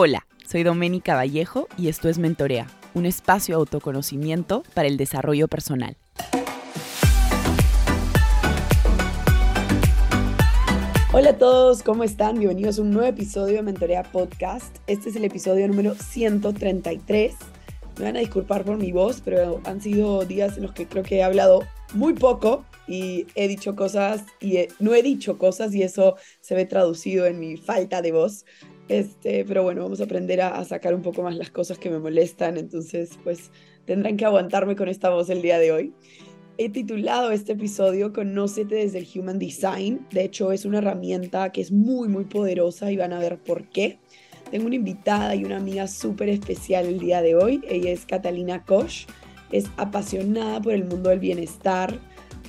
Hola, soy Doménica Vallejo y esto es Mentorea, un espacio de autoconocimiento para el desarrollo personal. Hola a todos, ¿cómo están? Bienvenidos a un nuevo episodio de Mentorea Podcast. Este es el episodio número 133. Me van a disculpar por mi voz, pero han sido días en los que creo que he hablado muy poco y he dicho cosas y no he dicho cosas y eso se ve traducido en mi falta de voz. Este, pero bueno, vamos a aprender a, sacar un poco más las cosas que me molestan, entonces pues tendrán que aguantarme con esta voz el día de hoy. He titulado este episodio Conócete desde el Human Design. De hecho, es una herramienta que es muy, muy poderosa y van a ver por qué. Tengo una invitada y una amiga súper especial el día de hoy. Ella es Catalina Koch. Es apasionada por el mundo del bienestar.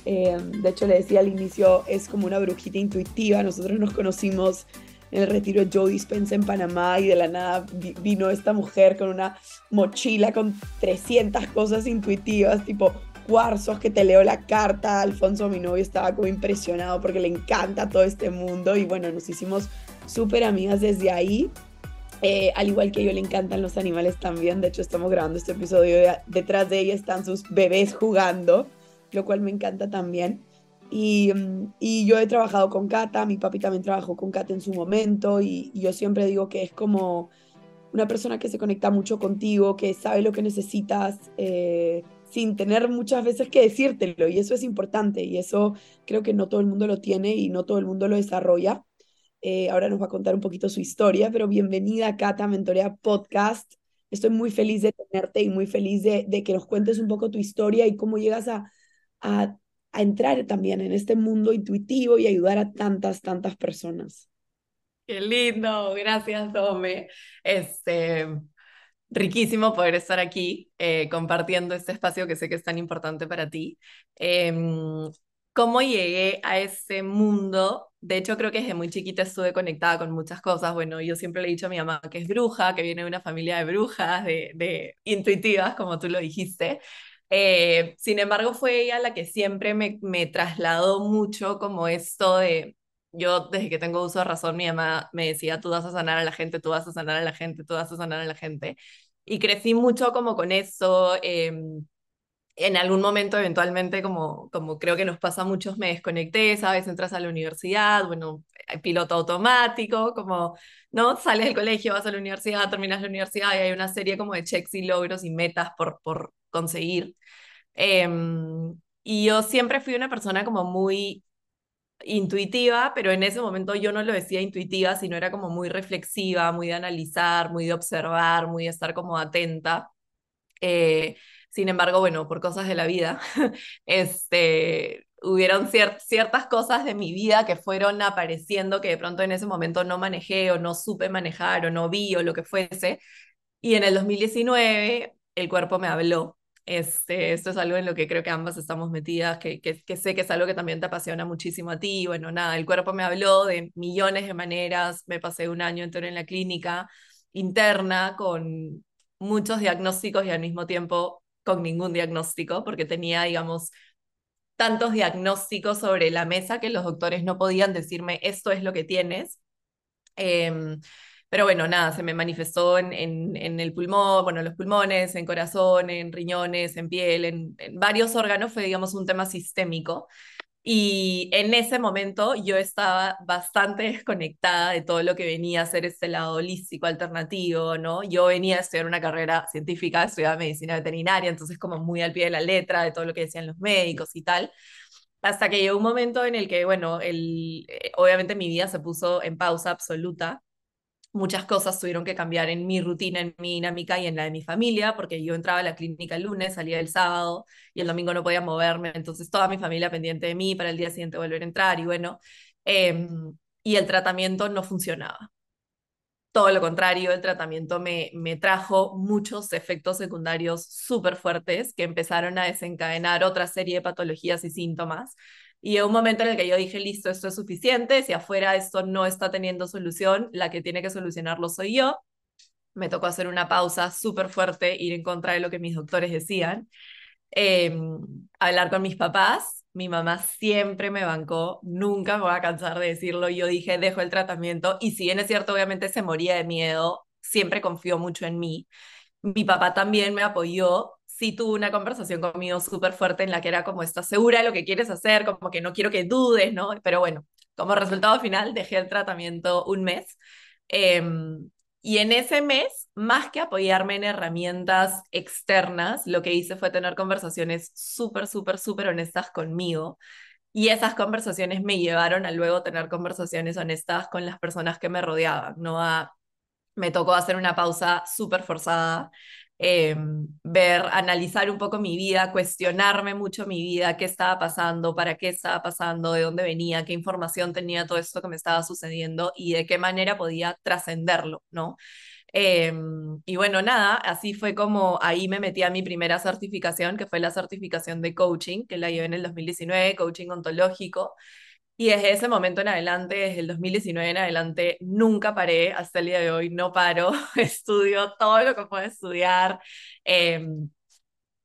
Eh, de hecho, le decía al inicio, es como una brujita intuitiva. Nosotros nos conocimos en el retiro Joe Dispensa en Panamá y de la nada vino esta mujer con una mochila con 300 cosas intuitivas, tipo cuarzos que te leo la carta. Alfonso, mi novio, estaba como impresionado porque le encanta todo este mundo y bueno, nos hicimos súper amigas desde ahí. Eh, al igual que yo le encantan los animales también. De hecho, estamos grabando este episodio. Detrás de ella están sus bebés jugando, lo cual me encanta también. Y, mm, y, yo he trabajado con Kata, mi papi también trabajó con Kata en su momento y, yo siempre digo que es como una persona que se conecta mucho contigo, que sabe lo que necesitas eh, sin tener muchas veces que decírtelo y eso es importante y eso creo que no todo el mundo lo tiene y no todo el mundo lo desarrolla. Eh, ahora nos va a contar un poquito su historia, pero bienvenida Kata Mentorea Podcast. Estoy muy feliz de tenerte y muy feliz de, que nos cuentes un poco tu historia y cómo llegas a a entrar también en este mundo intuitivo y ayudar a tantas, tantas personas. Qué lindo, gracias, Tome. Este, riquísimo poder estar aquí eh, compartiendo este espacio que sé que es tan importante para ti. Eh, ¿Cómo llegué a ese mundo? De hecho, creo que desde muy chiquita estuve conectada con muchas cosas. Bueno, yo siempre le he dicho a mi mamá que es bruja, que viene de una familia de brujas, de, de intuitivas, como tú lo dijiste. Eh, sin embargo, fue ella la que siempre me, me trasladó mucho como esto de, yo desde que tengo uso de razón, mi mamá me decía, tú vas a sanar a la gente, tú vas a sanar a la gente, tú vas a sanar a la gente. Y crecí mucho como con eso. Eh, en algún momento, eventualmente, como, como creo que nos pasa a muchos, me desconecté, ¿sabes? Entras a la universidad, bueno, piloto automático, como, ¿no? Sales del colegio, vas a la universidad, terminas la universidad y hay una serie como de checks y logros y metas por, por conseguir. Em, y yo siempre fui una persona como muy intuitiva, pero en ese momento yo no lo decía intuitiva, sino era como muy reflexiva, muy de analizar, muy de observar, muy de estar como atenta. Eh, sin embargo, bueno, por cosas de la vida, este, hubieron ciertas cosas de mi vida que fueron apareciendo que de pronto en ese momento no manejé o no supe manejar o no vi o lo que fuese. Y en el 2019 el cuerpo me habló este, esto es algo en lo que creo que ambas estamos metidas, que, sé que es algo que también te apasiona muchísimo a ti. Bueno, nada, el cuerpo me habló de millones de maneras, me pasé un año entero en la clínica interna con muchos diagnósticos y al mismo tiempo con ningún diagnóstico, porque tenía, digamos, tantos diagnósticos sobre la mesa que los doctores no podían decirme esto es lo que tienes. Eh, pero bueno, nada, se me manifestó en, en, el pulmón, bueno, los pulmones, en corazón, en riñones, en piel, en, varios órganos, fue, digamos, un tema sistémico. Y en ese momento yo estaba bastante desconectada de todo lo que venía a ser este lado holístico alternativo, ¿no? Yo venía a estudiar una carrera científica, estudiaba medicina veterinaria, entonces como muy al pie de la letra de todo lo que decían los médicos y tal. Hasta que llegó un momento en el que, bueno, el, eh, obviamente mi vida se puso en pausa absoluta muchas cosas tuvieron que cambiar en mi rutina, en mi dinámica y en la de mi familia, porque yo entraba a la clínica el lunes, salía el sábado y el domingo no podía moverme, entonces toda mi familia pendiente de mí para el día siguiente volver a entrar y bueno, em, y el tratamiento no funcionaba. Todo lo contrario, el tratamiento me, me trajo muchos efectos secundarios súper fuertes que empezaron a desencadenar otra serie de patologías y síntomas y un momento en el que yo dije, listo, esto es suficiente, si afuera esto no está teniendo solución, la que tiene que solucionarlo soy yo. Me tocó hacer una pausa súper fuerte, ir en contra de lo que mis doctores decían, em, hablar con mis papás. Mi mamá siempre me bancó, nunca me voy a cansar de decirlo. Yo dije, dejo el tratamiento y si bien es cierto, obviamente se moría de miedo, siempre confió mucho en mí. Mi papá también me apoyó sí tuvo una conversación conmigo súper fuerte en la que era como, ¿estás segura de lo que quieres hacer? Como que no quiero que dudes, ¿no? Pero bueno, como resultado final dejé el tratamiento un mes. Em, y en ese mes, más que apoyarme en herramientas externas, lo que hice fue tener conversaciones súper, súper, súper honestas conmigo. Y esas conversaciones me llevaron a luego tener conversaciones honestas con las personas que me rodeaban, ¿no? A, me tocó hacer una pausa súper forzada Em, ver, analizar un poco mi vida, cuestionarme mucho mi vida, qué estaba pasando, para qué estaba pasando, de dónde venía, qué información tenía todo esto que me estaba sucediendo y de qué manera podía trascenderlo, ¿no? Em, y bueno, nada, así fue como ahí me metí a mi primera certificación, que fue la certificación de coaching, que la llevé en el 2019, coaching ontológico. Y desde ese momento en adelante, desde el 2019 en adelante, nunca paré, hasta el día de hoy no paro, estudio todo lo que puedo estudiar. Em,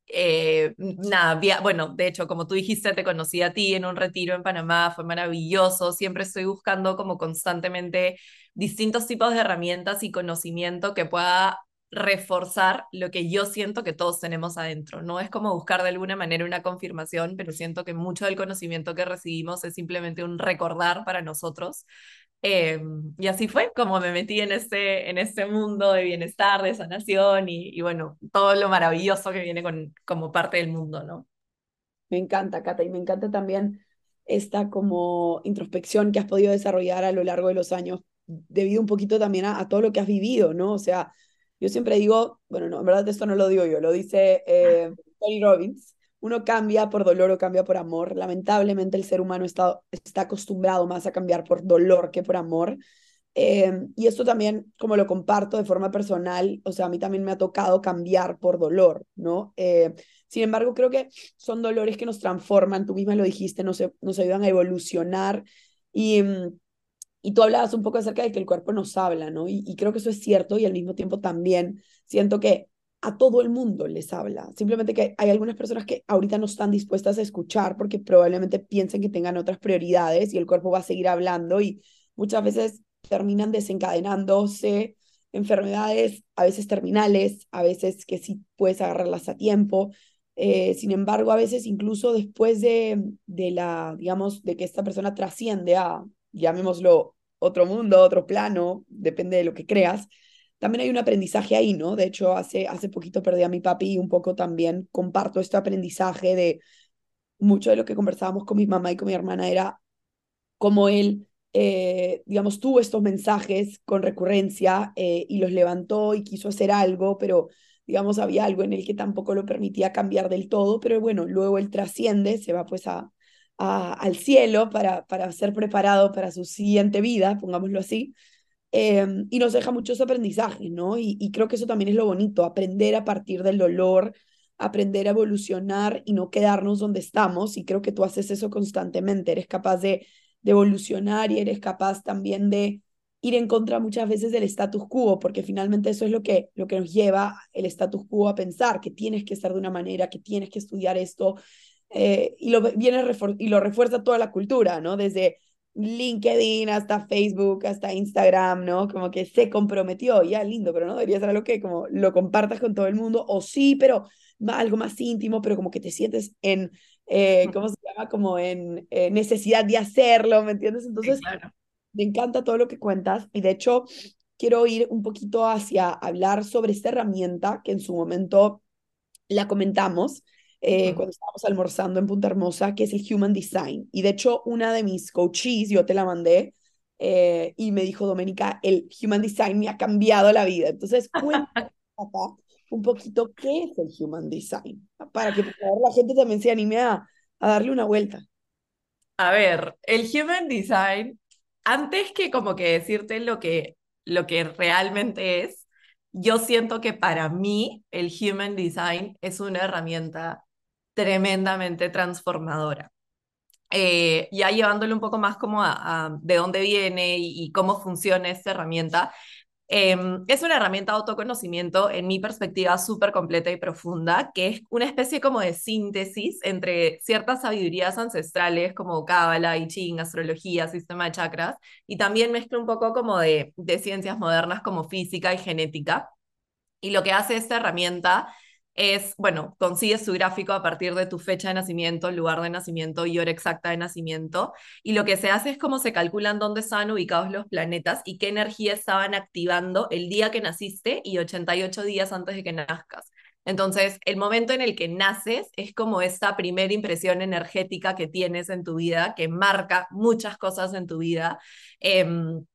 eh, nada, bueno, de hecho, como tú dijiste, te conocí a ti en un retiro en Panamá, fue maravilloso, siempre estoy buscando como constantemente distintos tipos de herramientas y conocimiento que pueda reforzar lo que yo siento que todos tenemos adentro. No es como buscar de alguna manera una confirmación, pero siento que mucho del conocimiento que recibimos es simplemente un recordar para nosotros. Em, y así fue como me metí en este, en este mundo de bienestar, de sanación y, y bueno, todo lo maravilloso que viene con, como parte del mundo, ¿no? Me encanta, Cata, y me encanta también esta como introspección que has podido desarrollar a lo largo de los años, debido un poquito también a, a todo lo que has vivido, ¿no? O sea, yo siempre digo, bueno, no, en verdad esto no lo digo yo, lo dice eh, Tony Robbins, uno cambia por dolor o cambia por amor. Lamentablemente el ser humano está, está acostumbrado más a cambiar por dolor que por amor. Eh, y esto también, como lo comparto de forma personal, o sea, a mí también me ha tocado cambiar por dolor, ¿no? Eh, sin embargo, creo que son dolores que nos transforman, tú misma lo dijiste, nos, nos ayudan a evolucionar y... Mm, y tú hablabas un poco acerca de que el cuerpo nos habla, ¿no? Y, creo que eso es cierto y al mismo tiempo también siento que a todo el mundo les habla. Simplemente que hay algunas personas que ahorita no están dispuestas a escuchar porque probablemente piensen que tengan otras prioridades y el cuerpo va a seguir hablando y muchas veces terminan desencadenándose enfermedades, a veces terminales, a veces que sí puedes agarrarlas a tiempo. Eh, sin embargo, a veces incluso después de, de la, digamos, de que esta persona trasciende a, llamémoslo, otro mundo, otro plano, depende de lo que creas, también hay un aprendizaje ahí, ¿no? De hecho, hace, hace poquito perdí a mi papi y un poco también comparto este aprendizaje de mucho de lo que conversábamos con mi mamá y con mi hermana era cómo él, eh, digamos, tuvo estos mensajes con recurrencia eh, y los levantó y quiso hacer algo, pero digamos, había algo en él que tampoco lo permitía cambiar del todo, pero bueno, luego él trasciende, se va pues a, al cielo para, para ser preparado para su siguiente vida, pongámoslo así, em, y nos deja muchos aprendizajes, ¿no? Y, creo que eso también es lo bonito, aprender a partir del dolor, aprender a evolucionar y no quedarnos donde estamos, y creo que tú haces eso constantemente, eres capaz de, de evolucionar y eres capaz también de ir en contra muchas veces del status quo, porque finalmente eso es lo que, lo que nos lleva el status quo a pensar que tienes que estar de una manera, que tienes que estudiar esto, eh, y, lo viene y lo refuerza toda la cultura, ¿no? Desde LinkedIn hasta Facebook, hasta Instagram, ¿no? Como que se comprometió, ya lindo, pero no debería ser algo que como lo compartas con todo el mundo, o sí, pero algo más íntimo, pero como que te sientes en, eh, ¿cómo se llama? Como en eh, necesidad de hacerlo, ¿me entiendes? Entonces, me encanta todo lo que cuentas y de hecho quiero ir un poquito hacia hablar sobre esta herramienta que en su momento la comentamos, eh, cuando estábamos almorzando en Punta Hermosa, que es el Human Design. Y de hecho, una de mis coaches, yo te la mandé, eh, y me dijo, Doménica, el Human Design me ha cambiado la vida. Entonces, cuéntame un poquito qué es el Human Design, para que la gente también se anime a, a darle una vuelta. A ver, el Human Design, antes que como que decirte lo que, lo que realmente es, yo siento que para mí el Human Design es una herramienta tremendamente transformadora. Eh, ya llevándole un poco más como de dónde viene y, cómo funciona esta herramienta, Em, es una herramienta de autoconocimiento, en mi perspectiva, súper completa y profunda, que es una especie como de síntesis entre ciertas sabidurías ancestrales como Cábala, I Ching, astrología, sistema de chakras, y también mezcla un poco como de, de ciencias modernas como física y genética. Y lo que hace esta herramienta es, bueno, consigues tu gráfico a partir de tu fecha de nacimiento, lugar de nacimiento y hora exacta de nacimiento. Y lo que se hace es cómo se calculan dónde estaban ubicados los planetas y qué energía estaban activando el día que naciste y 88 días antes de que nazcas. Entonces, el momento en el que naces es como esta primera impresión energética que tienes en tu vida, que marca muchas cosas en tu vida. Em,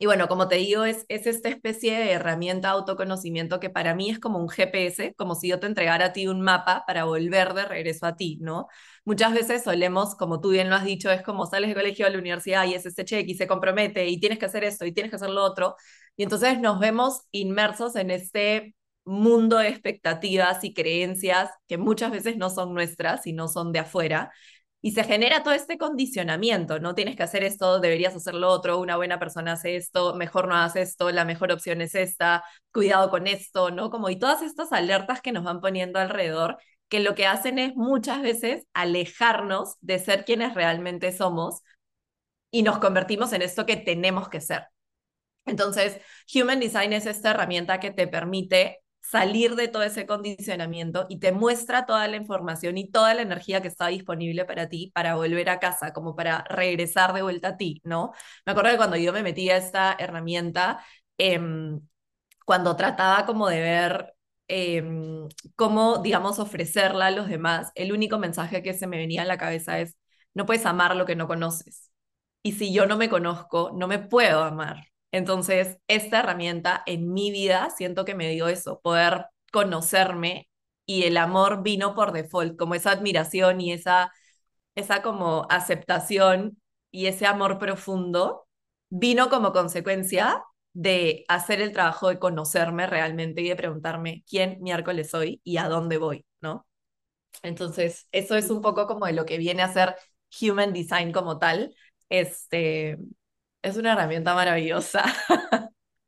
y bueno, como te digo, es, es esta especie de herramienta de autoconocimiento que para mí es como un GPS, como si yo te entregara a ti un mapa para volver de regreso a ti, ¿no? Muchas veces solemos, como tú bien lo has dicho, es como sales de colegio a la universidad y es este cheque y se compromete y tienes que hacer esto y tienes que hacer lo otro. Y entonces nos vemos inmersos en este mundo de expectativas y creencias que muchas veces no son nuestras y no son de afuera. Y se genera todo este condicionamiento, no tienes que hacer esto, deberías hacer lo otro, una buena persona hace esto, mejor no haces esto, la mejor opción es esta, cuidado con esto, ¿no? Como y todas estas alertas que nos van poniendo alrededor, que lo que hacen es muchas veces alejarnos de ser quienes realmente somos y nos convertimos en esto que tenemos que ser. Entonces, Human Design es esta herramienta que te permite salir de todo ese condicionamiento y te muestra toda la información y toda la energía que está disponible para ti para volver a casa, como para regresar de vuelta a ti, ¿no? Me acuerdo que cuando yo me metí a esta herramienta, em, cuando trataba como de ver em, cómo, digamos, ofrecerla a los demás, el único mensaje que se me venía a la cabeza es, no puedes amar lo que no conoces. Y si yo no me conozco, no me puedo amar. Entonces, esta herramienta en mi vida siento que me dio eso, poder conocerme y el amor vino por default, como esa admiración y esa, esa como aceptación y ese amor profundo vino como consecuencia de hacer el trabajo de conocerme realmente y de preguntarme quién miércoles soy y a dónde voy, ¿no? Entonces, eso es un poco como de lo que viene a ser Human Design como tal. Este, es una herramienta maravillosa.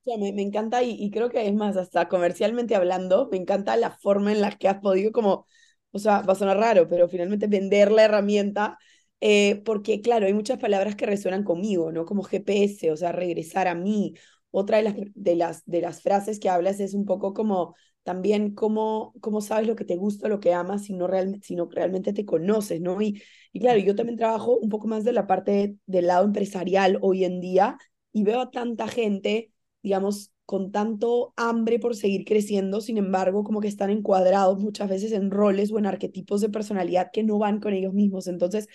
me, me, encanta y, y, creo que es más, hasta comercialmente hablando, me encanta la forma en la que has podido como, o sea, va a sonar raro, pero finalmente vender la herramienta, eh, porque claro, hay muchas palabras que resuenan conmigo, ¿no? Como GPS, o sea, regresar a mí. Otra de las, de las, de las frases que hablas es un poco como también cómo, cómo sabes lo que te gusta, lo que amas, si no, real, si no realmente te conoces, ¿no? Y, y claro, yo también trabajo un poco más de la parte del lado empresarial hoy en día y veo a tanta gente, digamos, con tanto hambre por seguir creciendo, sin embargo, como que están encuadrados muchas veces en roles o en arquetipos de personalidad que no van con ellos mismos. Entonces,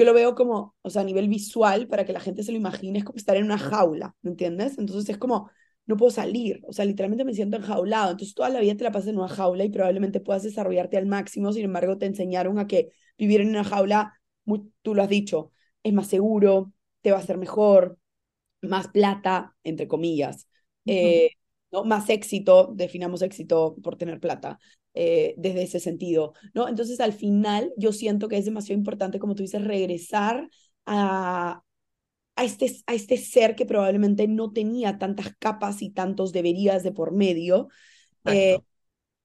yo lo veo como, o sea, a nivel visual, para que la gente se lo imagine, es como estar en una jaula, ¿me entiendes? Entonces es como, no puedo salir, o sea, literalmente me siento enjaulado, entonces toda la vida te la pasas en una jaula y probablemente puedas desarrollarte al máximo, sin embargo, te enseñaron a que vivir en una jaula, tú lo has dicho, es más seguro, te va a hacer mejor, más plata, entre comillas, eh, ¿no? más éxito, definamos éxito por tener plata, eh, desde ese sentido, ¿no? Entonces, al final, yo siento que es demasiado importante, como tú dices, regresar a, a este, a este ser que probablemente no tenía tantas capas y tantos deberías de por medio. Eh,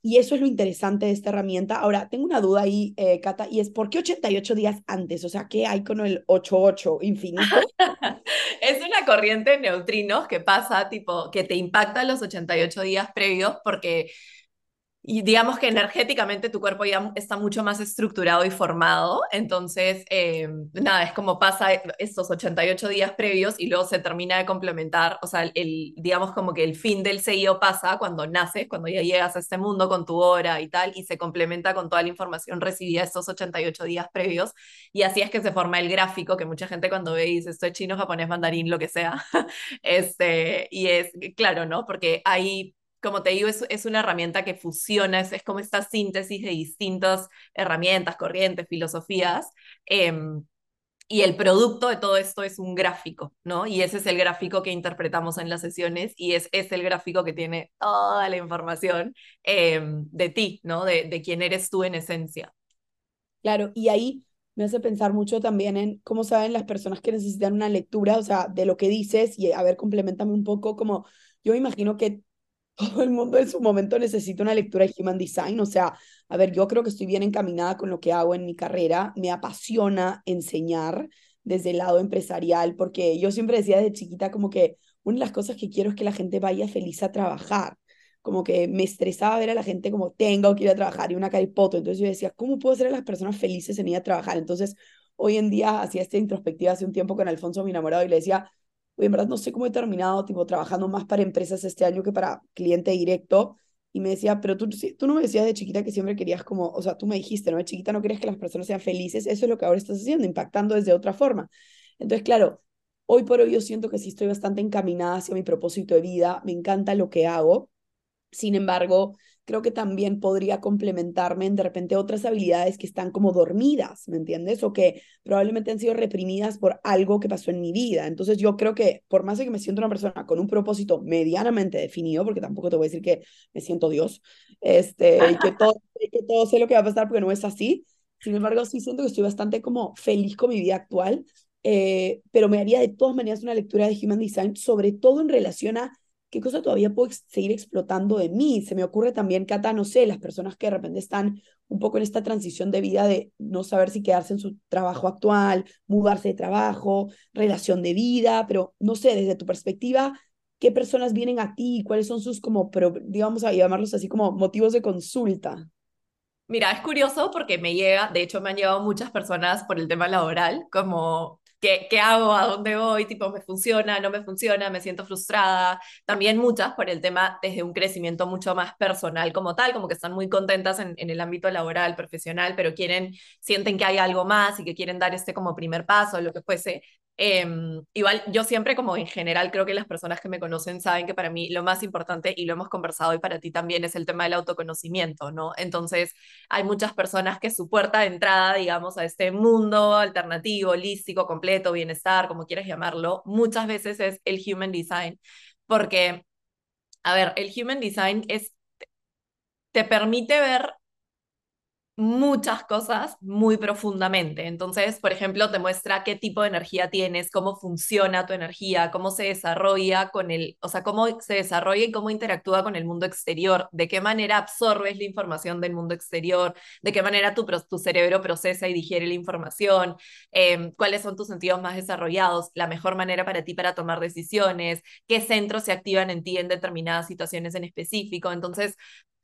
y eso es lo interesante de esta herramienta. Ahora, tengo una duda ahí, eh, Cata, y es ¿por qué 88 días antes? O sea, ¿qué hay con el 88 infinito? es una corriente de neutrinos que pasa, tipo, que te impacta los 88 días previos porque y digamos que energéticamente tu cuerpo ya está mucho más estructurado y formado, entonces, eh, nada, es como pasa estos 88 días previos y luego se termina de complementar, o sea, el, digamos como que el fin del CEO pasa cuando naces, cuando ya llegas a este mundo con tu hora y tal, y se complementa con toda la información recibida estos 88 días previos, y así es que se forma el gráfico, que mucha gente cuando ve dice, esto es chino, japonés, mandarín, lo que sea, este, y es claro, ¿no? Porque hay como te digo, es, es una herramienta que fusiona, es, como esta síntesis de distintas herramientas, corrientes, filosofías. Em, y el producto de todo esto es un gráfico, ¿no? Y ese es el gráfico que interpretamos en las sesiones y es, es el gráfico que tiene toda la información em, de ti, ¿no? De, de quién eres tú en esencia. Claro, y ahí me hace pensar mucho también en cómo saben las personas que necesitan una lectura, o sea, de lo que dices y a ver, complementame un poco como yo imagino que todo el mundo en su momento necesita una lectura de Human Design. O sea, a ver, yo creo que estoy bien encaminada con lo que hago en mi carrera. Me apasiona enseñar desde el lado empresarial, porque yo siempre decía de chiquita como que una de las cosas que quiero es que la gente vaya feliz a trabajar. Como que me estresaba ver a la gente como tengo que ir trabajar y una caripoto. Entonces yo decía, ¿cómo puedo hacer a las personas felices en ir a trabajar? Entonces, hoy en día hacía esta introspectiva hace un tiempo con Alfonso, mi enamorado, y le decía, en verdad no sé cómo he terminado, tipo, trabajando más para empresas este año que para cliente directo. Y me decía, pero tú, tú no me decías de chiquita que siempre querías como, o sea, tú me dijiste, ¿no? De chiquita no querías que las personas sean felices, eso es lo que ahora estás haciendo, impactando desde otra forma. Entonces, claro, hoy por hoy yo siento que sí estoy bastante encaminada hacia mi propósito de vida, me encanta lo que hago. Sin embargo, creo que también podría complementarme en de repente otras habilidades que están como dormidas, ¿me entiendes? O que probablemente han sido reprimidas por algo que pasó en mi vida. Entonces yo creo que por más de que me siento una persona con un propósito medianamente definido, porque tampoco te voy a decir que me siento Dios, este, y que todo, que todo sé lo que va a pasar porque no es así, sin embargo sí siento que estoy bastante como feliz con mi vida actual, eh, pero me haría de todas maneras una lectura de Human Design, sobre todo en relación a ¿qué cosa todavía puedo seguir explotando de mí? Se me ocurre también, Cata, no sé, las personas que de repente están un poco en esta transición de vida de no saber si quedarse en su trabajo actual, mudarse de trabajo, relación de vida, pero no sé, desde tu perspectiva, ¿qué personas vienen a ti? ¿Cuáles son sus, como, digamos, a llamarlos así como motivos de consulta? Mira, es curioso porque me llega, de hecho me han llegado muchas personas por el tema laboral, como ¿Qué, ¿Qué, hago? ¿A dónde voy? Tipo, ¿me funciona? ¿No me funciona? ¿Me siento frustrada? También muchas por el tema desde un crecimiento mucho más personal como tal, como que están muy contentas en, en el ámbito laboral, profesional, pero quieren, sienten que hay algo más y que quieren dar este como primer paso, lo que fuese. Em, igual yo siempre como en general creo que las personas que me conocen saben que para mí lo más importante y lo hemos conversado y para ti también es el tema del autoconocimiento, ¿no? Entonces hay muchas personas que su puerta de entrada, digamos, a este mundo alternativo, holístico, completo, bienestar, como quieras llamarlo, muchas veces es el human design, porque, a ver, el human design es, te permite ver muchas cosas muy profundamente. Entonces, por ejemplo, te muestra qué tipo de energía tienes, cómo funciona tu energía, cómo se desarrolla con el, o sea, cómo se desarrolla y cómo interactúa con el mundo exterior, de qué manera absorbes la información del mundo exterior, de qué manera tu, cerebro procesa y digiere la información, em, cuáles son tus sentidos más desarrollados, la mejor manera para ti para tomar decisiones, qué centros se activan en ti en determinadas situaciones en específico. Entonces,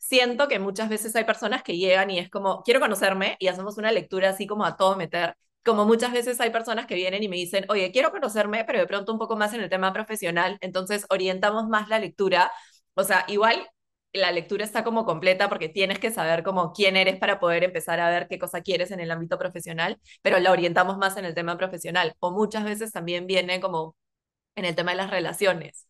siento que muchas veces hay personas que llegan y es como, quiero conocerme y hacemos una lectura así como a todo meter. Como muchas veces hay personas que vienen y me dicen, oye, quiero conocerme, pero de pronto un poco más en el tema profesional, entonces orientamos más la lectura. O sea, igual la lectura está como completa porque tienes que saber como quién eres para poder empezar a ver qué cosa quieres en el ámbito profesional, pero la orientamos más en el tema profesional. O muchas veces también viene como en el tema de las relaciones.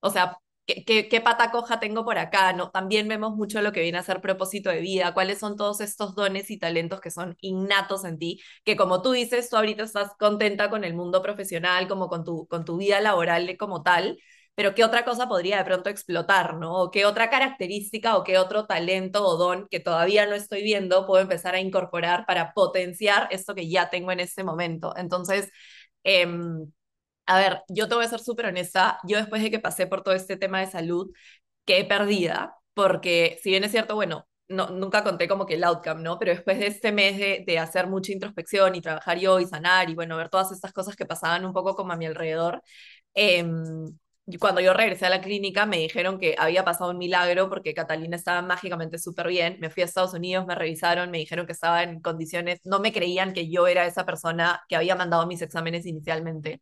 O sea, ¿Qué, pata coja tengo por acá? ¿no? También vemos mucho lo que viene a ser propósito de vida, cuáles son todos estos dones y talentos que son innatos en ti, que como tú dices, tú ahorita estás contenta con el mundo profesional, como con tu, con tu vida laboral como tal, pero ¿qué otra cosa podría de pronto explotar, ¿no? O qué otra característica o qué otro talento o don que todavía no estoy viendo puedo empezar a incorporar para potenciar esto que ya tengo en este momento. Entonces, eh, a ver, yo te voy a ser súper honesta, yo después de que pasé por todo este tema de salud, quedé perdida, porque si bien es cierto, bueno, no, nunca conté como que el outcome, ¿no? Pero después de este mes de, de, hacer mucha introspección y trabajar yo y sanar y bueno, ver todas estas cosas que pasaban un poco como a mi alrededor, eh, cuando yo regresé a la clínica me dijeron que había pasado un milagro porque Catalina estaba mágicamente súper bien. Me fui a Estados Unidos, me revisaron, me dijeron que estaba en condiciones, no me creían que yo era esa persona que había mandado mis exámenes inicialmente.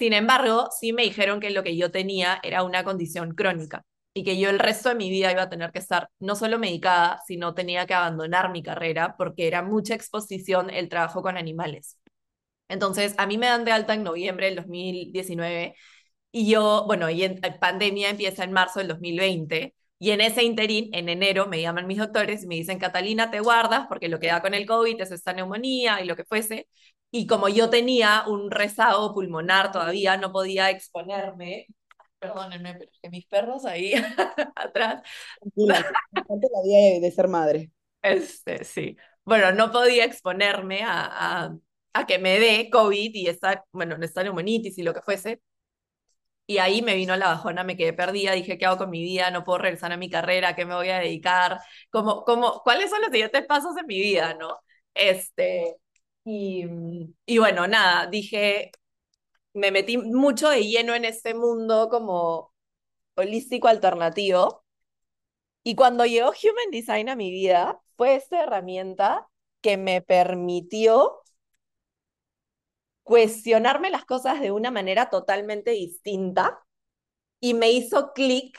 Sin embargo, sí me dijeron que lo que yo tenía era una condición crónica y que yo el resto de mi vida iba a tener que estar no solo medicada, sino tenía que abandonar mi carrera porque era mucha exposición el trabajo con animales. Entonces, a mí me dan de alta en noviembre del 2019 y yo, bueno, y en, eh, pandemia empieza en marzo del 2020 y en ese interín, en enero, me llaman mis doctores y me dicen, Catalina, te guardas porque lo que da con el COVID es esta neumonía y lo que fuese. Y como yo tenía un rezago pulmonar todavía, no podía exponerme. Perdónenme, pero es que mis perros ahí atrás. la vida de ser madre. Este, sí. Bueno, no podía exponerme a, a, a que me dé COVID y esta, bueno, esta neumonitis y lo que fuese. y ahí me vino la bajona, me quedé perdida, dije, ¿qué hago con mi vida? No puedo regresar a mi carrera, ¿qué me voy a dedicar? ¿Cómo, cómo, ¿Cuáles son los siguientes pasos en mi vida, no? Este, y, y bueno, nada, dije, me metí mucho de lleno en este mundo como holístico alternativo. Y cuando llegó Human Design a mi vida, fue esta herramienta que me permitió cuestionarme las cosas de una manera totalmente distinta y me hizo clic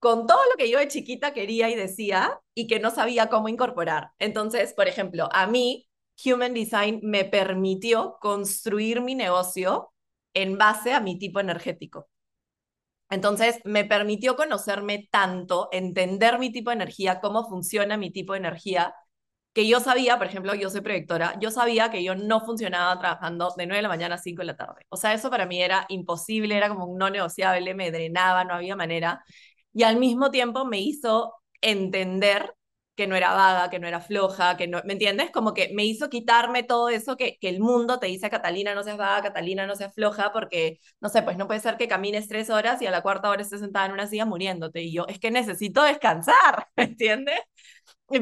con todo lo que yo de chiquita quería y decía y que no sabía cómo incorporar. Entonces, por ejemplo, a mí Human Design me permitió construir mi negocio en base a mi tipo energético. Entonces, me permitió conocerme tanto, entender mi tipo de energía, cómo funciona mi tipo de energía, que yo sabía, por ejemplo, yo soy proyectora, yo sabía que yo no funcionaba trabajando de 9 de la mañana a 5 de la tarde. O sea, eso para mí era imposible, era como no negociable, me drenaba, no había manera. Y al mismo tiempo me hizo entender que no era vaga, que no era floja, que no, ¿me entiendes? Como que me hizo quitarme todo eso que, que el mundo te dice, Catalina, no seas vaga, Catalina, no seas floja, porque, no sé, pues no puede ser que camines tres horas y a la cuarta hora estés sentada en una silla muriéndote. Y yo, es que necesito descansar, ¿me entiendes?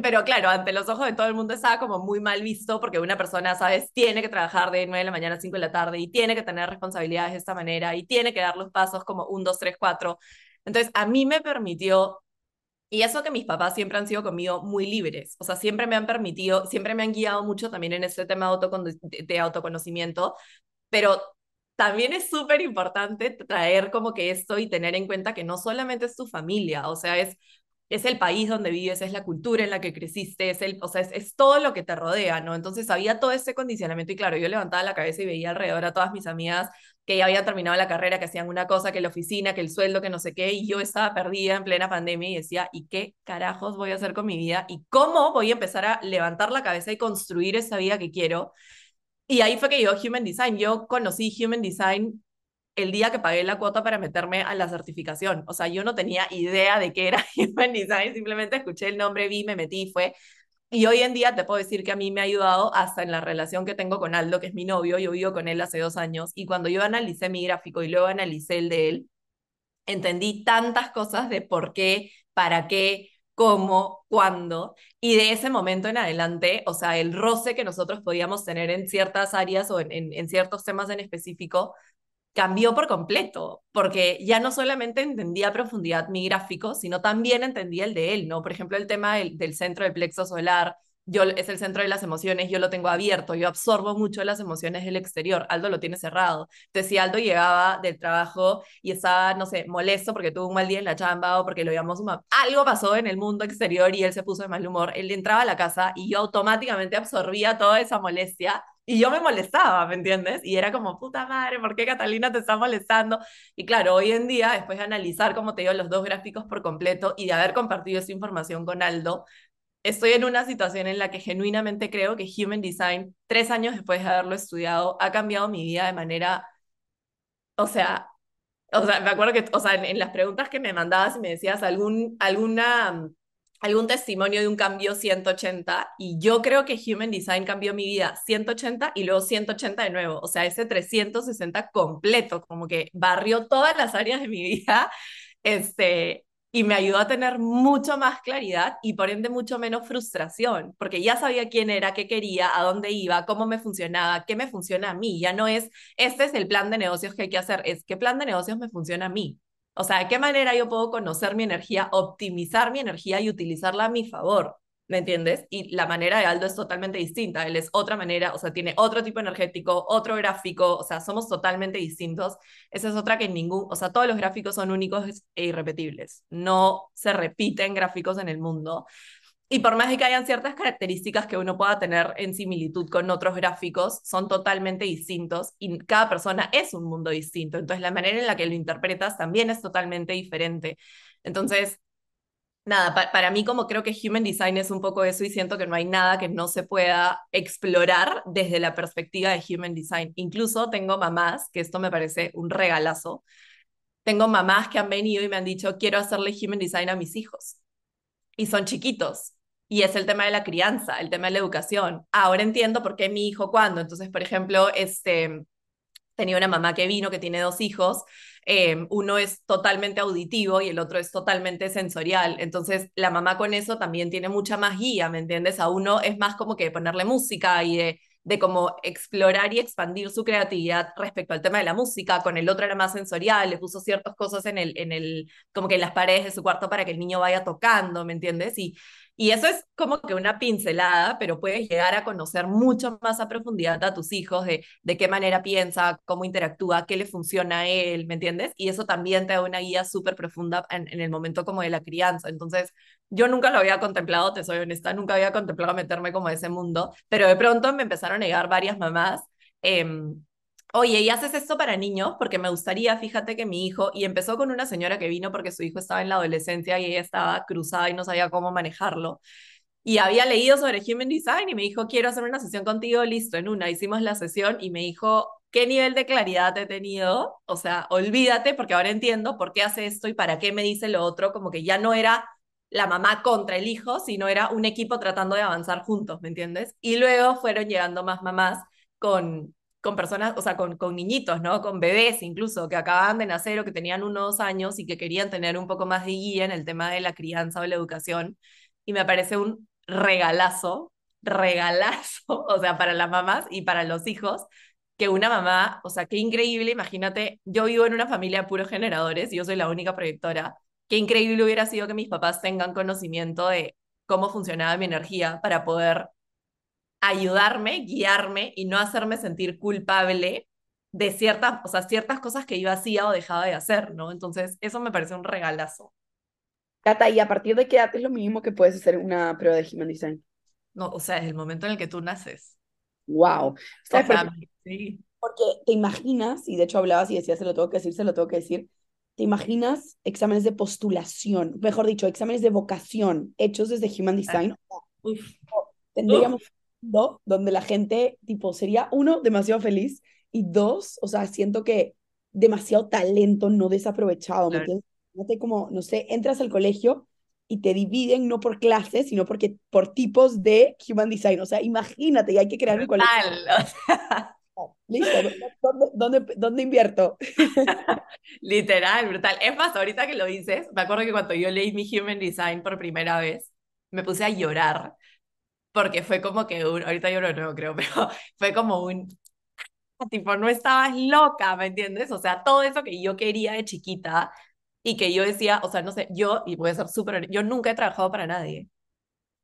Pero claro, ante los ojos de todo el mundo estaba como muy mal visto porque una persona, ¿sabes? Tiene que trabajar de 9 de la mañana a 5 de la tarde y tiene que tener responsabilidades de esta manera y tiene que dar los pasos como 1, 2, 3, 4. Entonces, a mí me permitió y eso que mis papás siempre han sido conmigo muy libres, o sea, siempre me han permitido, siempre me han guiado mucho también en este tema de, de autoconocimiento, pero también es súper importante traer como que esto y tener en cuenta que no solamente es tu familia, o sea, es es el país donde vives, es la cultura en la que creciste, es, el, o sea, es, todo lo que te rodea, ¿no? Entonces había todo ese condicionamiento y claro, yo levantaba la cabeza y veía alrededor a todas mis amigas que ya habían terminado la carrera, que hacían una cosa, que la oficina, que el sueldo, que no sé qué, y yo estaba perdida en plena pandemia y decía, ¿y qué carajos voy a hacer con mi vida? ¿Y cómo voy a empezar a levantar la cabeza y construir esa vida que quiero? Y ahí fue que yo Human Design. Yo conocí Human Design el día que pagué la cuota para meterme a la certificación. O sea, yo no tenía idea de qué era Human Design, simplemente escuché el nombre, vi, me metí, fue. Y hoy en día te puedo decir que a mí me ha ayudado hasta en la relación que tengo con Aldo, que es mi novio, yo vivo con él hace dos años, y cuando yo analicé mi gráfico y luego analicé el de él, entendí tantas cosas de por qué, para qué, cómo, cuándo, y de ese momento en adelante, o sea, el roce que nosotros podíamos tener en ciertas áreas o en, en, en ciertos temas en específico, cambió por completo, porque ya no solamente entendía profundidad mi gráfico, sino también entendía el de él, ¿no? Por ejemplo, el tema del, del centro del plexo solar, yo es el centro de las emociones, yo lo tengo abierto, yo absorbo mucho las emociones del exterior, Aldo lo tiene cerrado. Entonces, si Aldo llegaba del trabajo y estaba, no sé, molesto porque tuvo un mal día en la chamba o porque lo llamó su mamá, algo pasó en el mundo exterior y él se puso de mal humor, él entraba a la casa y yo automáticamente absorbía toda esa molestia y yo me molestaba, ¿me entiendes? Y era como, puta madre, ¿por qué Catalina te está molestando? Y claro, hoy en día, después de analizar, como te digo, los dos gráficos por completo y de haber compartido esa información con Aldo, estoy en una situación en la que genuinamente creo que Human Design, tres años después de haberlo estudiado, ha cambiado mi vida de manera, o sea, o sea, me acuerdo que, o sea, en, las preguntas que me mandabas y me decías algún, alguna algún testimonio de un cambio 180 y yo creo que Human Design cambió mi vida 180 y luego 180 de nuevo, o sea, ese 360 completo, como que barrió todas las áreas de mi vida, este, y me ayudó a tener mucho más claridad y por ende mucho menos frustración, porque ya sabía quién era, qué quería, a dónde iba, cómo me funcionaba, qué me funciona a mí, ya no es, este es el plan de negocios que hay que hacer, es qué plan de negocios me funciona a mí. O sea, ¿de qué manera yo puedo conocer mi energía, optimizar mi energía y utilizarla a mi favor? ¿Me entiendes? Y la manera de Aldo es totalmente distinta. Él es otra manera, o sea, tiene otro tipo energético, otro gráfico, o sea, somos totalmente distintos. Esa es otra que ningún, o sea, todos los gráficos son únicos e irrepetibles. No se repiten gráficos en el mundo. Y por más de que hayan ciertas características que uno pueda tener en similitud con otros gráficos, son totalmente distintos y cada persona es un mundo distinto. Entonces, la manera en la que lo interpretas también es totalmente diferente. Entonces, nada, para mí como creo que Human Design es un poco eso y siento que no hay nada que no se pueda explorar desde la perspectiva de Human Design. Incluso tengo mamás, que esto me parece un regalazo, tengo mamás que han venido y me han dicho, quiero hacerle Human Design a mis hijos. Y son chiquitos y es el tema de la crianza, el tema de la educación. Ahora entiendo por qué mi hijo cuando. Entonces, por ejemplo, este, tenía una mamá que vino, que tiene dos hijos, eh, uno es totalmente auditivo y el otro es totalmente sensorial. Entonces, la mamá con eso también tiene mucha más guía, ¿me entiendes? A uno es más como que ponerle música y de, de como explorar y expandir su creatividad respecto al tema de la música. Con el otro era más sensorial, le puso ciertas cosas en el, en el, como que en las paredes de su cuarto para que el niño vaya tocando, ¿me entiendes? Y y eso es como que una pincelada, pero puedes llegar a conocer mucho más a profundidad a tus hijos de, de qué manera piensa, cómo interactúa, qué le funciona a él, ¿me entiendes? Y eso también te da una guía súper profunda en, el momento como de la crianza. Entonces, yo nunca lo había contemplado, te soy honesta, nunca había contemplado meterme como a ese mundo, pero de pronto me empezaron a llegar varias mamás. Eh, oye, ¿y haces esto para niños? Porque me gustaría, fíjate que mi hijo, y empezó con una señora que vino porque su hijo estaba en la adolescencia y ella estaba cruzada y no sabía cómo manejarlo. Y había leído sobre Human Design y me dijo, quiero hacer una sesión contigo, listo, en una. Hicimos la sesión y me dijo, ¿qué nivel de claridad he tenido? O sea, olvídate porque ahora entiendo por qué hace esto y para qué me dice lo otro, como que ya no era la mamá contra el hijo, sino era un equipo tratando de avanzar juntos, ¿me entiendes? Y luego fueron llegando más mamás con, con personas, o sea, con, con niñitos, ¿no? Con bebés incluso, que acababan de nacer o que tenían unos años y que querían tener un poco más de guía en el tema de la crianza o la educación. Y me parece un regalazo, regalazo, o sea, para las mamás y para los hijos, que una mamá, o sea, qué increíble, imagínate, yo vivo en una familia de puros generadores, y yo soy la única proyectora, qué increíble hubiera sido que mis papás tengan conocimiento de cómo funcionaba mi energía para poder ayudarme, guiarme y no hacerme sentir culpable de ciertas, o sea, ciertas cosas que yo hacía o dejaba de hacer, ¿no? Entonces, eso me parece un regalazo. Cata, ¿y a partir de qué edad es lo mínimo que puedes hacer una prueba de Human Design? No, o sea, es el momento en el que tú naces. Wow. ¿Sabes sea, sí. Porque te imaginas, y de hecho hablabas y decías, se lo tengo que decir, se lo tengo que decir, te imaginas exámenes de postulación, mejor dicho, exámenes de vocación hechos desde Human Design. Uf. Tendríamos Uf donde la gente, tipo, sería uno, demasiado feliz y dos, o sea, siento que demasiado talento no desaprovechado, ¿me entiendes? como, no sé, entras al colegio y te dividen no por clases, sino porque por tipos de human design. O sea, imagínate, y hay que crear un colegio. Listo, ¿dónde, dónde, dónde invierto? Literal, brutal. Es más, ahorita que lo dices, me acuerdo que cuando yo leí mi Human Design por primera vez, me puse a llorar porque fue como que un, ahorita yo no creo, pero fue como un, tipo, no estabas loca, ¿me entiendes? O sea, todo eso que yo quería de chiquita y que yo decía, o sea, no sé, yo, y voy a ser súper, yo nunca he trabajado para nadie,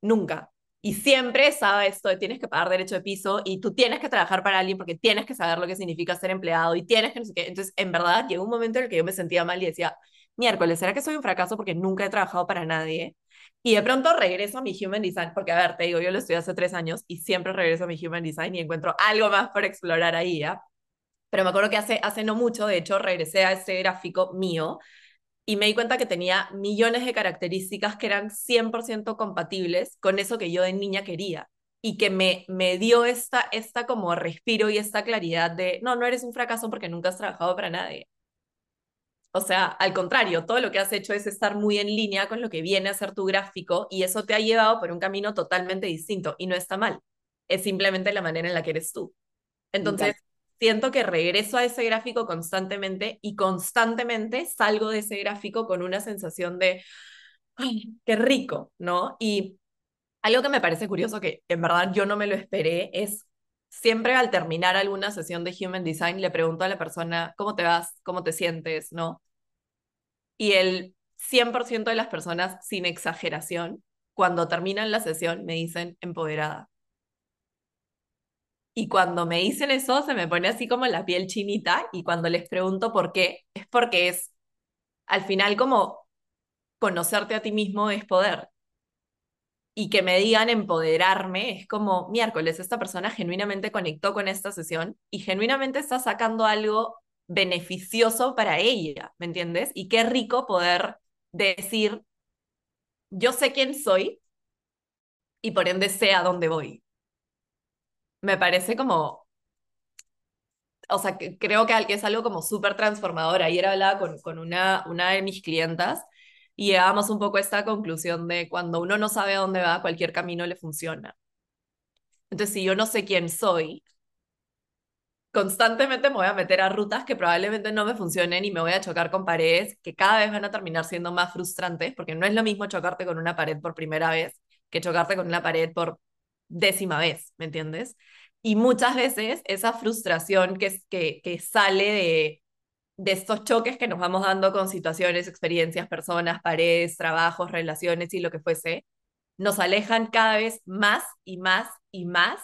nunca. Y siempre estaba esto de tienes que pagar derecho de piso y tú tienes que trabajar para alguien porque tienes que saber lo que significa ser empleado y tienes que no sé qué. Entonces, en verdad, llegó un momento en el que yo me sentía mal y decía, miércoles, ¿será que soy un fracaso porque nunca he trabajado para nadie? Y de pronto regreso a mi Human Design, porque a ver, te digo, yo lo estudié hace tres años y siempre regreso a mi Human Design y encuentro algo más por explorar ahí, ¿ya? Pero me acuerdo que hace, hace no mucho, de hecho, regresé a ese gráfico mío y me di cuenta que tenía millones de características que eran 100% compatibles con eso que yo de niña quería y que me, me dio esta, esta como respiro y esta claridad de, no, no eres un fracaso porque nunca has trabajado para nadie. O sea, al contrario, todo lo que has hecho es estar muy en línea con lo que viene a ser tu gráfico y eso te ha llevado por un camino totalmente distinto y no está mal. Es simplemente la manera en la que eres tú. Entonces, siento que regreso a ese gráfico constantemente y constantemente salgo de ese gráfico con una sensación de, ¡ay, qué rico! ¿No? Y algo que me parece curioso, que en verdad yo no me lo esperé, es siempre al terminar alguna sesión de Human Design le pregunto a la persona, ¿cómo te vas? ¿Cómo te sientes? ¿No? Y el 100% de las personas, sin exageración, cuando terminan la sesión me dicen empoderada. Y cuando me dicen eso, se me pone así como la piel chinita y cuando les pregunto por qué, es porque es al final como conocerte a ti mismo es poder y que me digan empoderarme, es como miércoles, esta persona genuinamente conectó con esta sesión y genuinamente está sacando algo beneficioso para ella, ¿me entiendes? Y qué rico poder decir, yo sé quién soy y por ende sé a dónde voy. Me parece como, o sea, creo que es algo como súper transformador. Ayer hablaba con, con una, una de mis clientas y llegamos un poco a esta conclusión de cuando uno no sabe a dónde va, cualquier camino le funciona. Entonces, si yo no sé quién soy, constantemente me voy a meter a rutas que probablemente no me funcionen y me voy a chocar con paredes que cada vez van a terminar siendo más frustrantes, porque no es lo mismo chocarte con una pared por primera vez que chocarte con una pared por décima vez, ¿me entiendes? Y muchas veces esa frustración que, que, que sale de, de estos choques que nos vamos dando con situaciones, experiencias, personas, paredes, trabajos, relaciones y lo que fuese, nos alejan cada vez más y más y más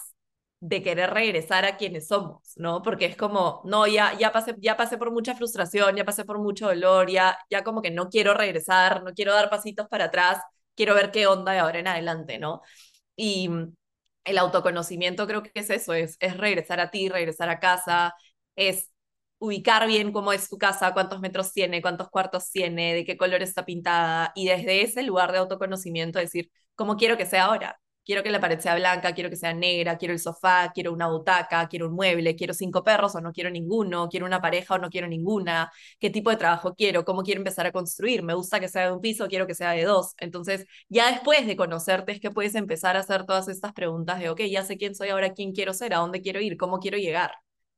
de querer regresar a quienes somos, ¿no? Porque es como, no, ya, ya, pasé, ya pasé por mucha frustración, ya pasé por mucho dolor, ya, ya como que no quiero regresar, no quiero dar pasitos para atrás, quiero ver qué onda de ahora en adelante, ¿no? Y el autoconocimiento creo que es eso, es, es regresar a ti, regresar a casa, es ubicar bien cómo es tu casa, cuántos metros tiene, cuántos cuartos tiene, de qué color está pintada, y desde ese lugar de autoconocimiento decir, ¿cómo quiero que sea ahora? quiero que la pared sea blanca, quiero que sea negra, quiero el sofá, quiero una butaca, quiero un mueble, quiero cinco perros o no quiero ninguno, quiero una pareja o no quiero ninguna, qué tipo de trabajo quiero, cómo quiero empezar a construir, me gusta que sea de un piso, quiero que sea de dos. Entonces, ya después de conocerte es que puedes empezar a hacer todas estas preguntas de, ok, ya sé quién soy ahora, quién quiero ser, a dónde quiero ir, cómo quiero llegar,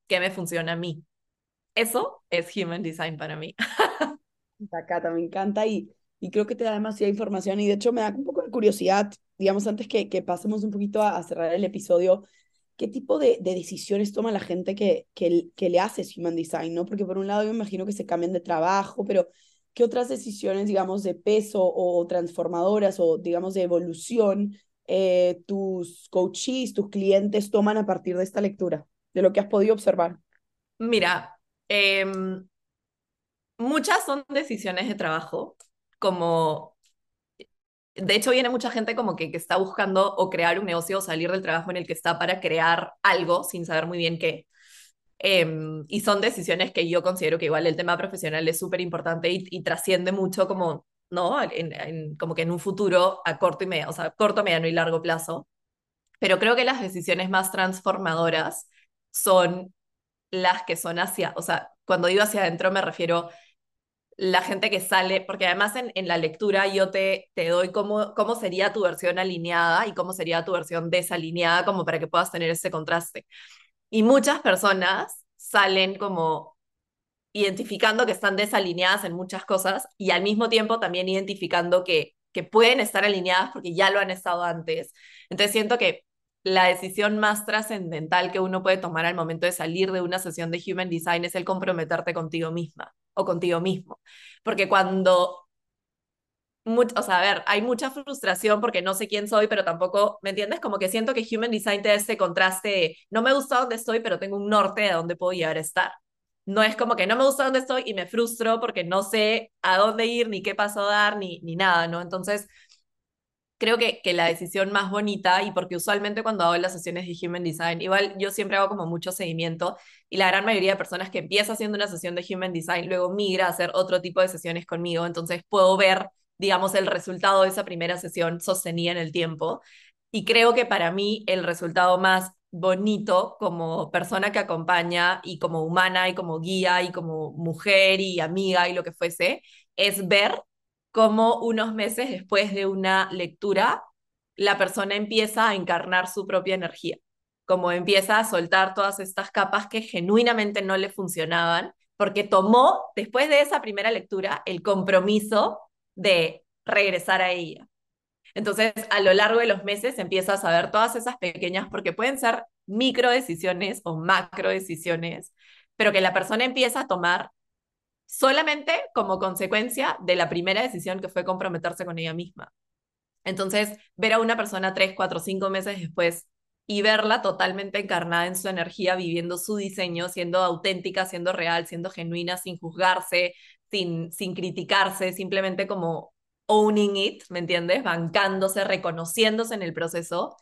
qué me funciona a mí. Eso es Human Design para mí. Cata, me encanta y, y creo que te da demasiada información y de hecho me da un poco de curiosidad digamos, antes que, que pasemos un poquito a, cerrar el episodio, ¿qué tipo de, de, decisiones toma la gente que, que, que le hace Human Design? ¿no? Porque por un lado yo me imagino que se cambian de trabajo, pero ¿qué otras decisiones, digamos, de peso o transformadoras o, digamos, de evolución eh, tus coaches, tus clientes toman a partir de esta lectura, de lo que has podido observar? Mira, em, muchas son decisiones de trabajo, como de hecho, viene mucha gente como que, que, está buscando o crear un negocio o salir del trabajo en el que está para crear algo sin saber muy bien qué. Em, y son decisiones que yo considero que igual el tema profesional es súper importante y, trasciende mucho como, ¿no? En, como que en un futuro a corto y medio, o sea, corto, mediano y largo plazo. Pero creo que las decisiones más transformadoras son las que son hacia, o sea, cuando digo hacia adentro me refiero la gente que sale, porque además en, en la lectura yo te, te doy cómo, cómo sería tu versión alineada y cómo sería tu versión desalineada, como para que puedas tener ese contraste. Y muchas personas salen como identificando que están desalineadas en muchas cosas y al mismo tiempo también identificando que, que pueden estar alineadas porque ya lo han estado antes. Entonces siento que la decisión más trascendental que uno puede tomar al momento de salir de una sesión de Human Design es el comprometerte contigo misma o contigo mismo. Porque cuando, o sea, a ver, hay mucha frustración porque no sé quién soy, pero tampoco, ¿me entiendes? Como que siento que Human Design te da ese contraste no me gusta dónde estoy, pero tengo un norte de dónde puedo llegar a estar. No es como que no me gusta dónde estoy y me frustro porque no sé a dónde ir, ni qué paso dar, ni, ni nada, ¿no? Entonces, creo que, que la decisión más bonita, y porque usualmente cuando hago las sesiones de Human Design, igual yo siempre hago como mucho seguimiento, y la gran mayoría de personas que empieza haciendo una sesión de Human Design luego migra a hacer otro tipo de sesiones conmigo, entonces puedo ver, digamos, el resultado de esa primera sesión sostenida en el tiempo. Y creo que para mí el resultado más bonito como persona que acompaña y como humana y como guía y como mujer y amiga y lo que fuese, es ver cómo unos meses después de una lectura, la persona empieza a encarnar su propia energía, como empieza a soltar todas estas capas que genuinamente no le funcionaban, porque tomó, después de esa primera lectura, el compromiso de regresar a ella. Entonces, a lo largo de los meses empiezas a ver todas esas pequeñas, porque pueden ser micro decisiones o macro decisiones, pero que la persona empieza a tomar solamente como consecuencia de la primera decisión que fue comprometerse con ella misma. Entonces, ver a una persona tres, cuatro, cinco meses después y verla totalmente encarnada en su energía, viviendo su diseño, siendo auténtica, siendo real, siendo genuina, sin juzgarse, sin, sin criticarse, simplemente como owning it, ¿me entiendes? Bancándose, reconociéndose en el proceso,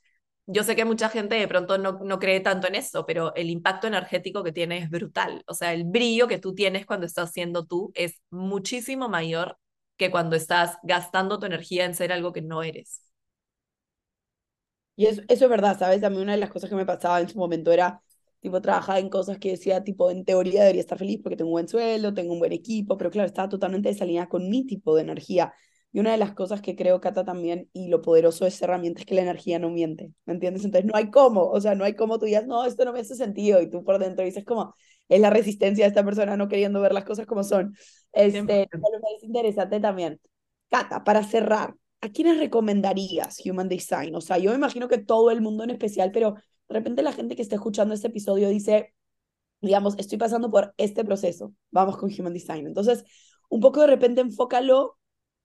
yo sé que mucha gente de pronto no, no cree tanto en eso, pero el impacto energético que tiene es brutal. O sea, el brillo que tú tienes cuando estás siendo tú es muchísimo mayor que cuando estás gastando tu energía en ser algo que no eres. Y eso, eso es verdad, ¿sabes? A mí una de las cosas que me pasaba en su momento era, tipo, trabajar en cosas que decía, tipo, en teoría debería estar feliz porque tengo un buen sueldo, tengo un buen equipo, pero claro, estaba totalmente desalineada con mi tipo de energía. Y una de las cosas que creo, Cata, también, y lo poderoso de esa herramienta es que la energía no miente, ¿me entiendes? Entonces no hay cómo, o sea, no hay cómo tú digas, no, esto no me hace sentido, y tú por dentro dices como, es la resistencia de esta persona no queriendo ver las cosas como son. Este, me interesante también. Cata, para cerrar, ¿a quiénes recomendarías Human Design? O sea, yo me imagino que todo el mundo en especial, pero de repente la gente que está escuchando este episodio dice, digamos, estoy pasando por este proceso, vamos con Human Design. Entonces, un poco de repente enfócalo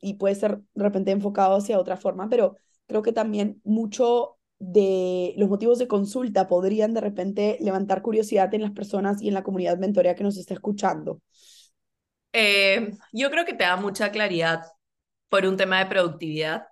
y puede ser de repente enfocado hacia otra forma, pero creo que también mucho de los motivos de consulta podrían de repente levantar curiosidad en las personas y en la comunidad mentorea que nos está escuchando. Eh, yo creo que te da mucha claridad por un tema de productividad.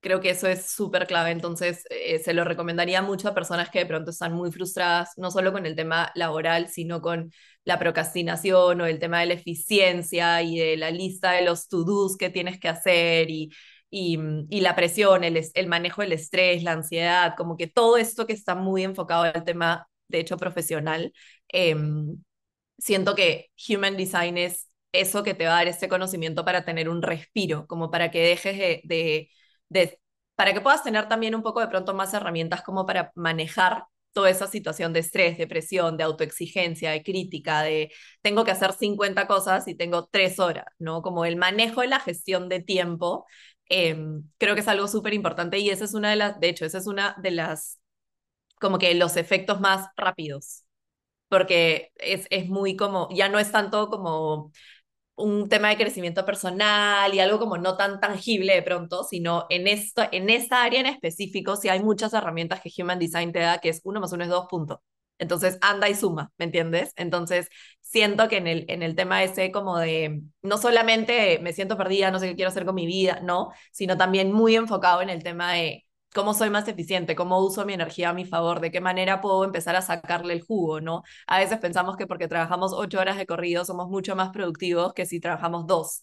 Creo que eso es súper clave, entonces eh, se lo recomendaría mucho a personas que de pronto están muy frustradas, no solo con el tema laboral, sino con la procrastinación o el tema de la eficiencia y de la lista de los to-dos que tienes que hacer y, y, y la presión, el, el, manejo del estrés, la ansiedad, como que todo esto que está muy enfocado al tema, de hecho, profesional. Eh, siento que Human Design es eso que te va a dar ese conocimiento para tener un respiro, como para que dejes de, de, para que puedas tener también un poco de pronto más herramientas como para manejar toda esa situación de estrés, de presión, de autoexigencia, de crítica, de tengo que hacer 50 cosas y tengo tres horas, ¿no? Como el manejo y la gestión de tiempo, em, creo que es algo súper importante y esa es una de las, de hecho, esa es una de las, como que los efectos más rápidos, porque es, es muy como, ya no es tanto como un tema de crecimiento personal y algo como no tan tangible de pronto, sino en, esto, en esta área en específico, si hay muchas herramientas que Human Design te da, que es uno más uno es dos puntos. Entonces, anda y suma, ¿me entiendes? Entonces, siento que en el, en el tema ese como de, no solamente me siento perdida, no sé qué quiero hacer con mi vida, no, sino también muy enfocado en el tema de cómo soy más eficiente, cómo uso mi energía a mi favor, de qué manera puedo empezar a sacarle el jugo, ¿no? A veces pensamos que porque trabajamos ocho horas de corrido somos mucho más productivos que si trabajamos dos,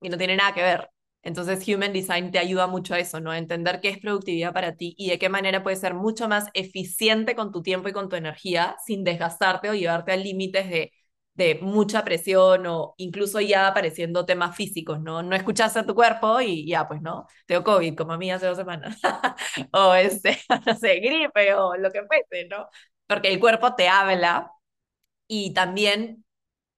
y no tiene nada que ver. Entonces, Human Design te ayuda mucho a eso, ¿no? A entender qué es productividad para ti y de qué manera puedes ser mucho más eficiente con tu tiempo y con tu energía sin desgastarte o llevarte a límites de de mucha presión o incluso ya apareciendo temas físicos, ¿no? No escuchas a tu cuerpo y ya, pues, ¿no? Tengo COVID, como a mí hace dos semanas. o, este, no sé, gripe o lo que fuese, ¿no? Porque el cuerpo te habla y también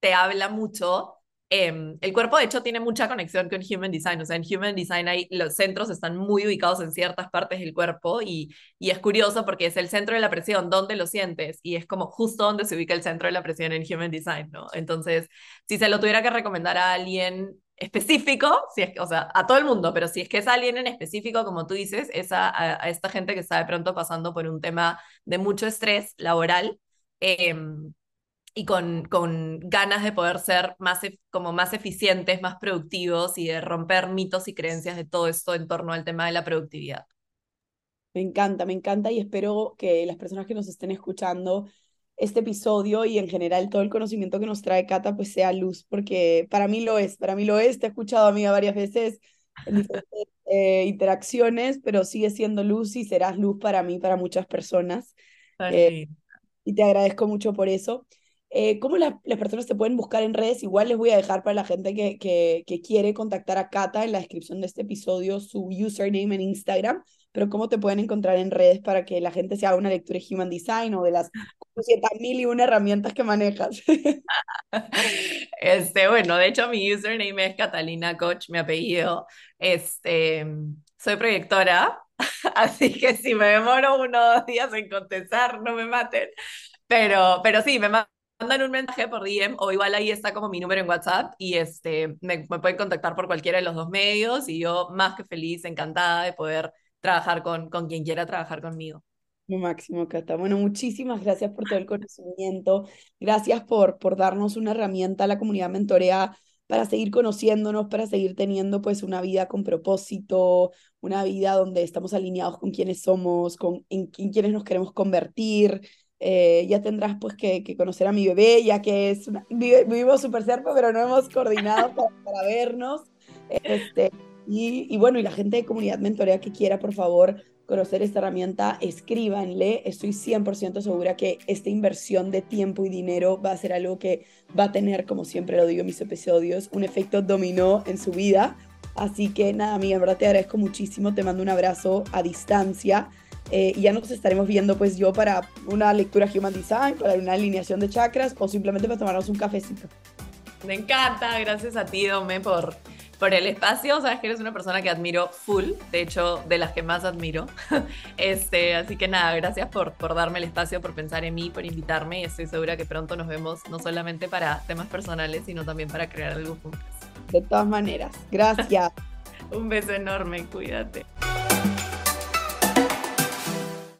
te habla mucho Em, el cuerpo, de hecho, tiene mucha conexión con Human Design. O sea, en Human Design los centros están muy ubicados en ciertas partes del cuerpo y, es curioso porque es el centro de la presión, ¿dónde lo sientes? Y es como justo donde se ubica el centro de la presión en Human Design, ¿no? Entonces, si se lo tuviera que recomendar a alguien específico, si es, o sea, a todo el mundo, pero si es que es alguien en específico, como tú dices, es a, a, esta gente que está de pronto pasando por un tema de mucho estrés laboral. Eh, y con, con ganas de poder ser más, como más eficientes, más productivos y de romper mitos y creencias de todo esto en torno al tema de la productividad. Me encanta, me encanta y espero que las personas que nos estén escuchando este episodio y en general todo el conocimiento que nos trae Cata pues sea luz, porque para mí lo es, para mí lo es, te he escuchado a mí varias veces en diferentes eh, interacciones, pero sigue siendo luz y serás luz para mí, para muchas personas. Eh, y te agradezco mucho por eso. Eh, ¿Cómo las personas te pueden buscar en redes? Igual les voy a dejar para la gente que, que, que, quiere contactar a Cata en la descripción de este episodio su username en Instagram, pero ¿cómo te pueden encontrar en redes para que la gente se haga una lectura de Human Design o de las 7.000 y una herramientas que manejas? este, bueno, de hecho mi username es Catalina Coach, mi apellido. Este, soy proyectora, así que si me demoro uno o dos días en contestar, no me maten. Pero, pero sí, me mandan un mensaje por DM o igual ahí está como mi número en WhatsApp y este, me, me, pueden contactar por cualquiera de los dos medios y yo más que feliz, encantada de poder trabajar con, con quien quiera trabajar conmigo. Máximo, Cata. Bueno, muchísimas gracias por todo el conocimiento. Gracias por, por darnos una herramienta a la comunidad mentorea para seguir conociéndonos, para seguir teniendo pues una vida con propósito, una vida donde estamos alineados con quienes somos, con en, en quienes nos queremos convertir, eh, ya tendrás pues que, que, conocer a mi bebé, ya que es una, vivimos súper cerca, pero no hemos coordinado para, vernos. Este, y, y, bueno, y la gente de comunidad mentorea que quiera, por favor, conocer esta herramienta, escríbanle. Estoy 100% segura que esta inversión de tiempo y dinero va a ser algo que va a tener, como siempre lo digo en mis episodios, un efecto dominó en su vida Así que nada, amiga, en verdad te agradezco muchísimo, te mando un abrazo a distancia. Eh, y ya nos estaremos viendo pues yo para una lectura Human Design, para una alineación de chakras o simplemente para tomarnos un cafecito. Me encanta, gracias a ti, Dome, por, por el espacio. Sabes que eres una persona que admiro full, de hecho, de las que más admiro. Este, así que nada, gracias por, por darme el espacio, por pensar en mí, por invitarme y estoy segura que pronto nos vemos no solamente para temas personales, sino también para crear algo juntos. De todas maneras, gracias. Un beso enorme, cuídate.